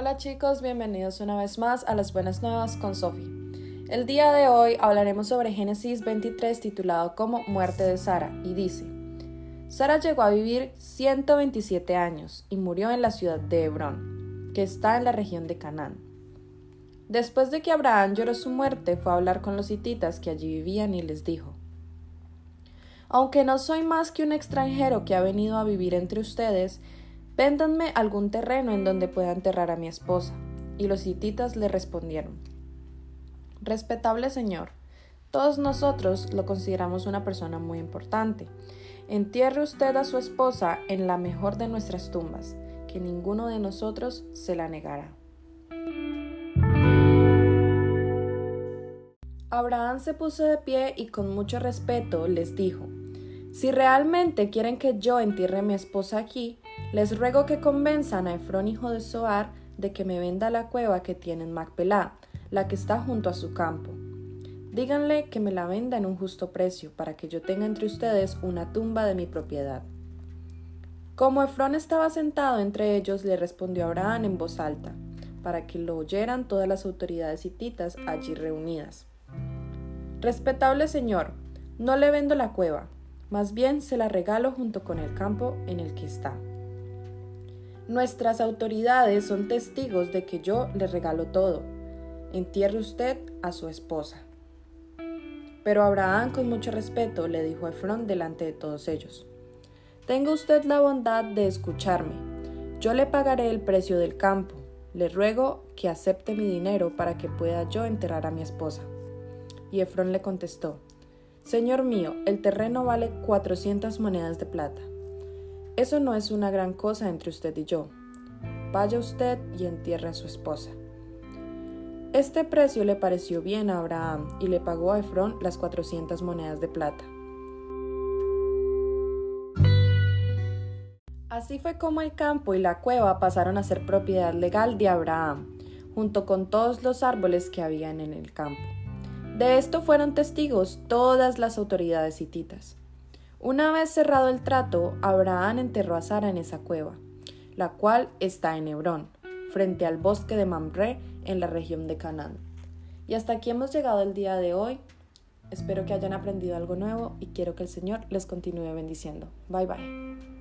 Hola chicos, bienvenidos una vez más a las buenas nuevas con Sophie. El día de hoy hablaremos sobre Génesis 23 titulado como Muerte de Sara y dice, Sara llegó a vivir 127 años y murió en la ciudad de Hebrón, que está en la región de Canaán. Después de que Abraham lloró su muerte, fue a hablar con los hititas que allí vivían y les dijo, Aunque no soy más que un extranjero que ha venido a vivir entre ustedes, Véndanme algún terreno en donde pueda enterrar a mi esposa. Y los hititas le respondieron, Respetable señor, todos nosotros lo consideramos una persona muy importante. Entierre usted a su esposa en la mejor de nuestras tumbas, que ninguno de nosotros se la negará. Abraham se puso de pie y con mucho respeto les dijo, Si realmente quieren que yo entierre a mi esposa aquí, les ruego que convenzan a Efrón hijo de Soar de que me venda la cueva que tiene en Macpelá, la que está junto a su campo. Díganle que me la venda en un justo precio, para que yo tenga entre ustedes una tumba de mi propiedad. Como Efrón estaba sentado entre ellos, le respondió Abraham en voz alta, para que lo oyeran todas las autoridades hititas allí reunidas. Respetable señor, no le vendo la cueva, más bien se la regalo junto con el campo en el que está. Nuestras autoridades son testigos de que yo le regalo todo. Entierre usted a su esposa. Pero Abraham con mucho respeto le dijo a Efrón delante de todos ellos, Tenga usted la bondad de escucharme. Yo le pagaré el precio del campo. Le ruego que acepte mi dinero para que pueda yo enterrar a mi esposa. Y Efrón le contestó, Señor mío, el terreno vale cuatrocientas monedas de plata. Eso no es una gran cosa entre usted y yo. Vaya usted y entierre a su esposa. Este precio le pareció bien a Abraham y le pagó a Efrón las cuatrocientas monedas de plata. Así fue como el campo y la cueva pasaron a ser propiedad legal de Abraham, junto con todos los árboles que habían en el campo. De esto fueron testigos todas las autoridades hititas. Una vez cerrado el trato, Abraham enterró a Sara en esa cueva, la cual está en Hebrón, frente al bosque de Mamre, en la región de Canaán. Y hasta aquí hemos llegado el día de hoy. Espero que hayan aprendido algo nuevo y quiero que el Señor les continúe bendiciendo. Bye bye.